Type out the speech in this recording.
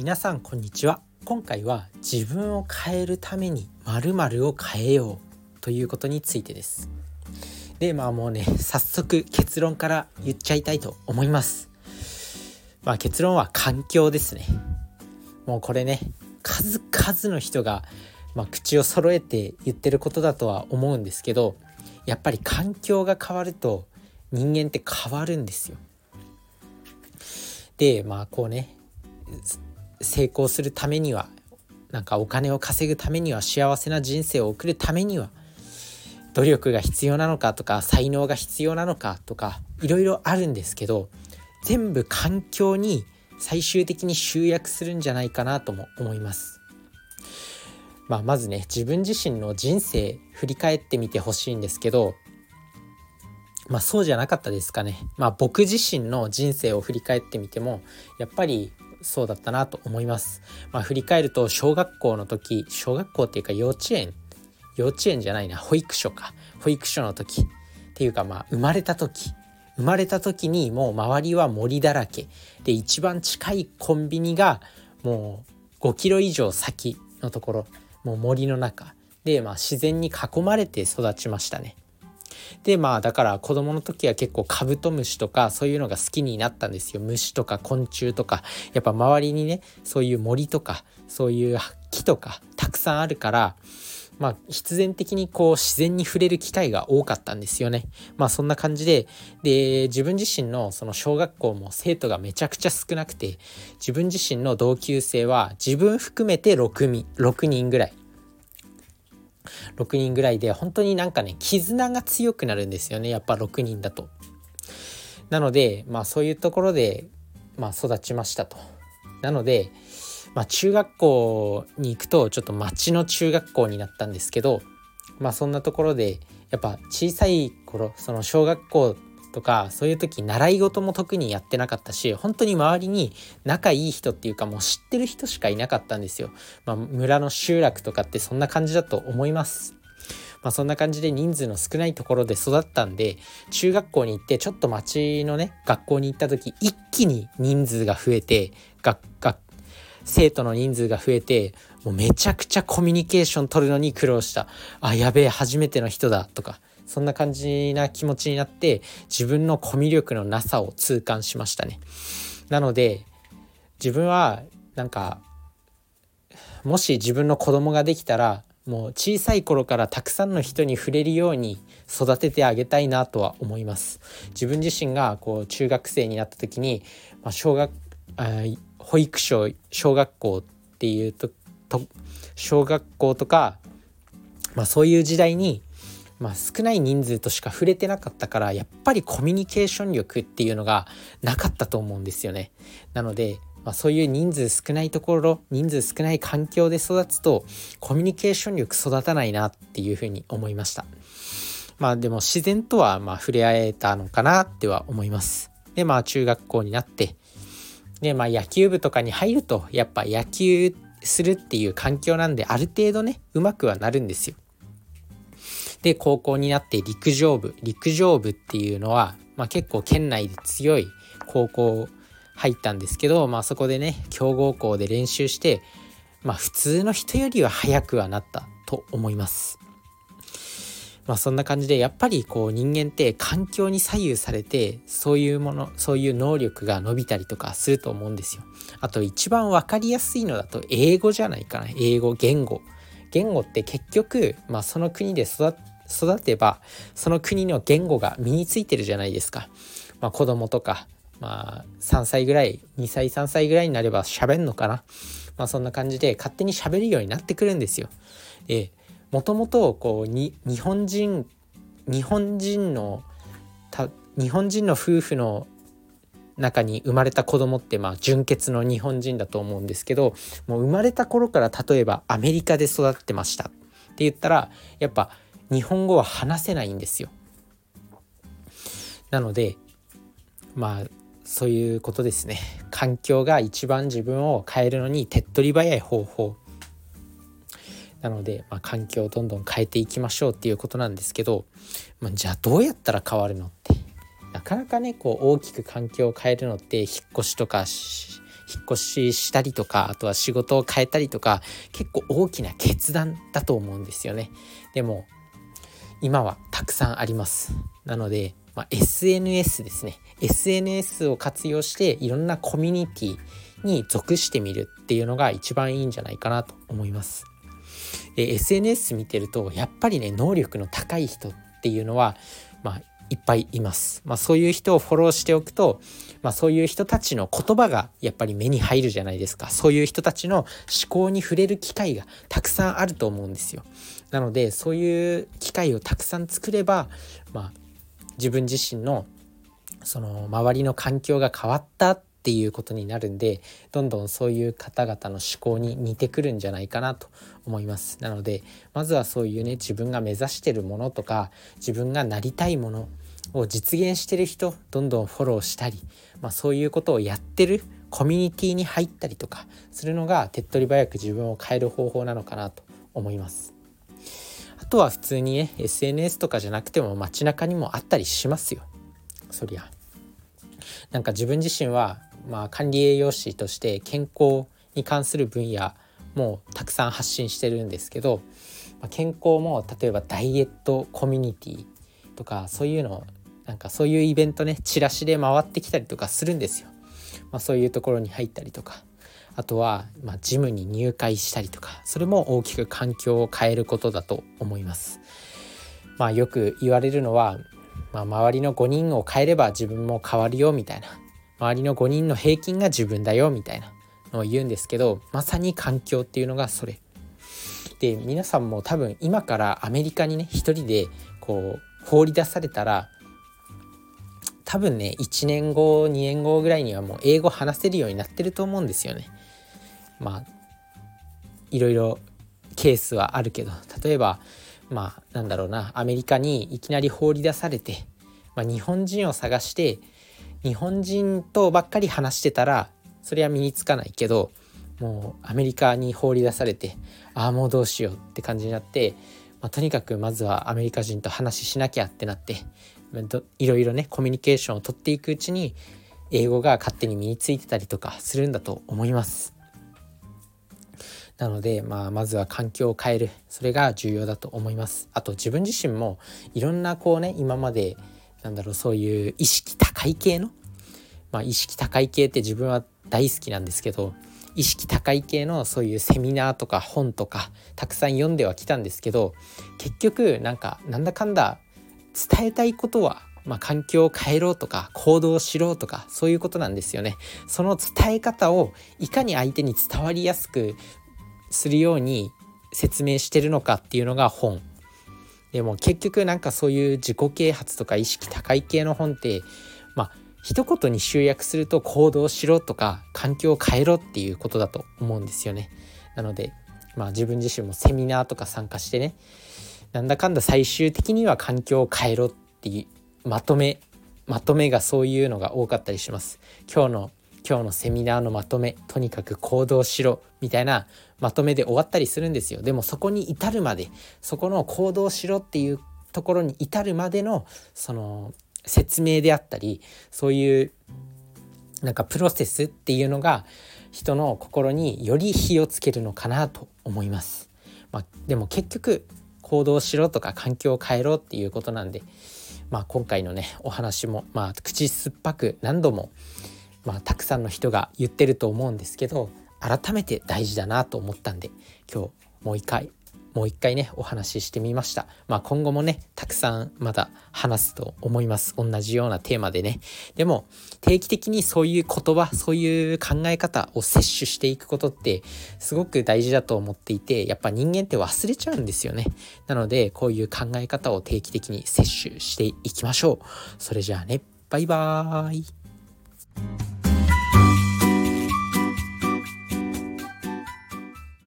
皆さんこんにちは。今回は自分を変えるために〇〇を変えようということについてです。でまあもうね早速結論から言っちゃいたいと思います。まあ結論は環境ですね。もうこれね数々の人が、まあ、口を揃えて言ってることだとは思うんですけどやっぱり環境が変わると人間って変わるんですよ。でまあこうね成功するためにはなんかお金を稼ぐためには幸せな人生を送るためには努力が必要なのかとか才能が必要なのかとかいろいろあるんですけど全部環境に最終的に集約するんじゃないかなとも思います。まあ、まずね自分自身の人生振り返ってみてほしいんですけどまあそうじゃなかったですかね。まあ僕自身の人生を振り返ってみてもやっぱりそうだったなと思います。まあ、振り返ると小学校の時小学校っていうか幼稚園。幼稚園じゃないな保育所か。保育所の時。っていうかまあ生まれた時。生まれた時にもう周りは森だらけ。で一番近いコンビニがもう5キロ以上先のところ。もう森の中。で、まあ、自然に囲まれて育ちましたね。でまあだから子供の時は結構カブトムシとかそういうのが好きになったんですよ虫とか昆虫とかやっぱ周りにねそういう森とかそういう木とかたくさんあるからまあ、必然的にこう自然に触れる機会が多かったんですよね。まあそんな感じで、で、自分自身のその小学校も生徒がめちゃくちゃ少なくて、自分自身の同級生は自分含めて 6, 6人ぐらい。6人ぐらいで本当になんかね絆が強くなるんですよねやっぱ6人だと。なのでまあそういうところで、まあ、育ちましたと。なのでまあ、中学校に行くとちょっと町の中学校になったんですけどまあそんなところでやっぱ小さい頃その小学校とかそういう時習い事も特にやってなかったし本当に周りに仲いい人っていうかもう知ってる人しかいなかったんですよ。まあ、村の集落とかってそんな感じだと思います。まあ、そんな感じで人数の少ないところで育ったんで中学校に行ってちょっと町のね学校に行った時一気に人数が増えて学学生徒の人数が増えてもうめちゃくちゃコミュニケーション取るのに苦労した。あやべえ初めての人だ。とかそんな感じな気持ちになって自分のコミュ力のなさを痛感しましたね。なので自分はなんかもし自分の子供ができたらもう小さい頃からたくさんの人に触れるように育ててあげたいなとは思います。自分自身がこう中学生になった時に、まあ、小学保育所小学校っていうとと小学校とか、まあ、そういう時代に、まあ、少ない人数としか触れてなかったからやっぱりコミュニケーション力っていうのがなかったと思うんですよね。なのでまあ、そういう人数少ないところ人数少ない環境で育つとコミュニケーション力育たないなっていうふうに思いましたまあでも自然とはまあ触れ合えたのかなっては思いますでまあ中学校になってでまあ野球部とかに入るとやっぱ野球ってするっていう環境なんである程度ねうまくはなるんですよ。で高校になって陸上部陸上部っていうのは、まあ、結構県内で強い高校入ったんですけど、まあ、そこでね強豪校で練習して、まあ、普通の人よりは速くはなったと思います。まあそんな感じでやっぱりこう人間って環境に左右されてそういうものそういう能力が伸びたりとかすると思うんですよ。あと一番分かりやすいのだと英語じゃないかな英語言語。言語って結局、まあ、その国で育てばその国の言語が身についてるじゃないですか。まあ、子供とか、まあ、3歳ぐらい2歳3歳ぐらいになれば喋んのかな。まあ、そんな感じで勝手に喋るようになってくるんですよ。でもともとこうに日本人日本人の日本人の夫婦の中に生まれた子供ってまあ純血の日本人だと思うんですけどもう生まれた頃から例えばアメリカで育ってました。って言ったらやっぱ日本語は話せないんですよ。なのでまあそういうことですね。環境が一番自分を変えるのに手っ取り早い方法。なので、まあ、環境をどんどん変えていきましょうっていうことなんですけど、まあ、じゃあどうやったら変わるのってなかなかねこう大きく環境を変えるのって引っ越しとか引っ越ししたりとかあとは仕事を変えたりとか結構大きな決断だと思うんですよね。でも今はたくさんあります。なので、まあ、SNS ですね。SNS を活用していろんなコミュニティに属してみるっていうのが一番いいんじゃないかなと思います。で SNS 見てるとやっぱりね能力の高い人っていうのはまあいっぱいいます。まあ、そういう人をフォローしておくと、まあ、そういう人たちの言葉がやっぱり目に入るじゃないですか。そういう人たちの思考に触れる機会がたくさんあると思うんですよ。なのでそういう機会をたくさん作れば、まあ、自分自身のその周りの環境が変わったっっていうことになるんでどんどんそういう方々の思考に似てくるんじゃないかなと思いますなのでまずはそういうね自分が目指してるものとか自分がなりたいものを実現してる人どんどんフォローしたり、まあ、そういうことをやってるコミュニティに入ったりとかするのが手っ取り早く自分を変える方法なのかなと思います。あとは普通にね SNS とかじゃなくても街中にもあったりしますよそりゃ。なんか自分自身は、まあ、管理栄養士として健康に関する分野もたくさん発信してるんですけど、まあ、健康も例えばダイエットコミュニティとかそういうのなんかそういうイベントねチラシで回ってきたりとかするんですよ。まあ、そういうところに入ったりとかあとは、まあ、ジムに入会したりとかそれも大きく環境を変えることだと思います。まあ、よく言われるのは、まあ、周りの5人を変えれば自分も変わるよみたいな周りの5人の平均が自分だよみたいなのを言うんですけどまさに環境っていうのがそれ。で皆さんも多分今からアメリカにね一人でこう放り出されたら多分ね1年後2年後ぐらいにはもう英語話せるようになってると思うんですよね。まあいろいろケースはあるけど例えばまあなんだろうなアメリカにいきなり放り出されて、まあ、日本人を探して日本人とばっかり話してたらそれは身につかないけどもうアメリカに放り出されてああもうどうしようって感じになってまあ、とにかくまずはアメリカ人と話しなきゃってなっていろいろねコミュニケーションをとっていくうちに英語が勝手に身についてたりとかするんだと思います。なので、まあ、まずは環境を変えるそれが重要だと思います。あと自分自身もいろんなこうね今までなんだろうそういう意識高い系の、まあ、意識高い系って自分は大好きなんですけど意識高い系のそういうセミナーとか本とかたくさん読んではきたんですけど結局なんかなんだかんだ伝えたいことはまあ、環境を変えろとか行動しろとかそういうことなんですよね。その伝え方をいかに相手に伝わりやすくするように説明してるのかっていうのが本。でも結局なんかそういう自己啓発とか意識高い系の本ってまあ一言に集約すると行動しろとか環境を変えろっていうことだと思うんですよね。なのでまあ自分自身もセミナーとか参加してねなんだかんだ最終的には環境を変えろっていうまとめまとめがそういうのが多かったりします。今日の今日のセミナーのまとめとにかく行動しろみたいなまとめで終わったりするんですよでもそこに至るまでそこの行動しろっていうところに至るまでのその説明であったりそういうなんかプロセスっていうのが人の心により火をつけるのかなと思います。まあ、でも結局行動しろとか環境を変えろっていうことなんで、まあ、今回のねお話も、まあ、口酸っぱく何度も、まあ、たくさんの人が言ってると思うんですけど改めて大事だなと思ったんで今日もう一回もう一回ねお話ししてみました。まあ今後もねたくさんまだ話すと思います。同じようなテーマでね。でも定期的にそういう言葉そういう考え方を摂取していくことってすごく大事だと思っていてやっぱ人間って忘れちゃうんですよね。なのでこういう考え方を定期的に摂取していきましょう。それじゃあねバイバーイ。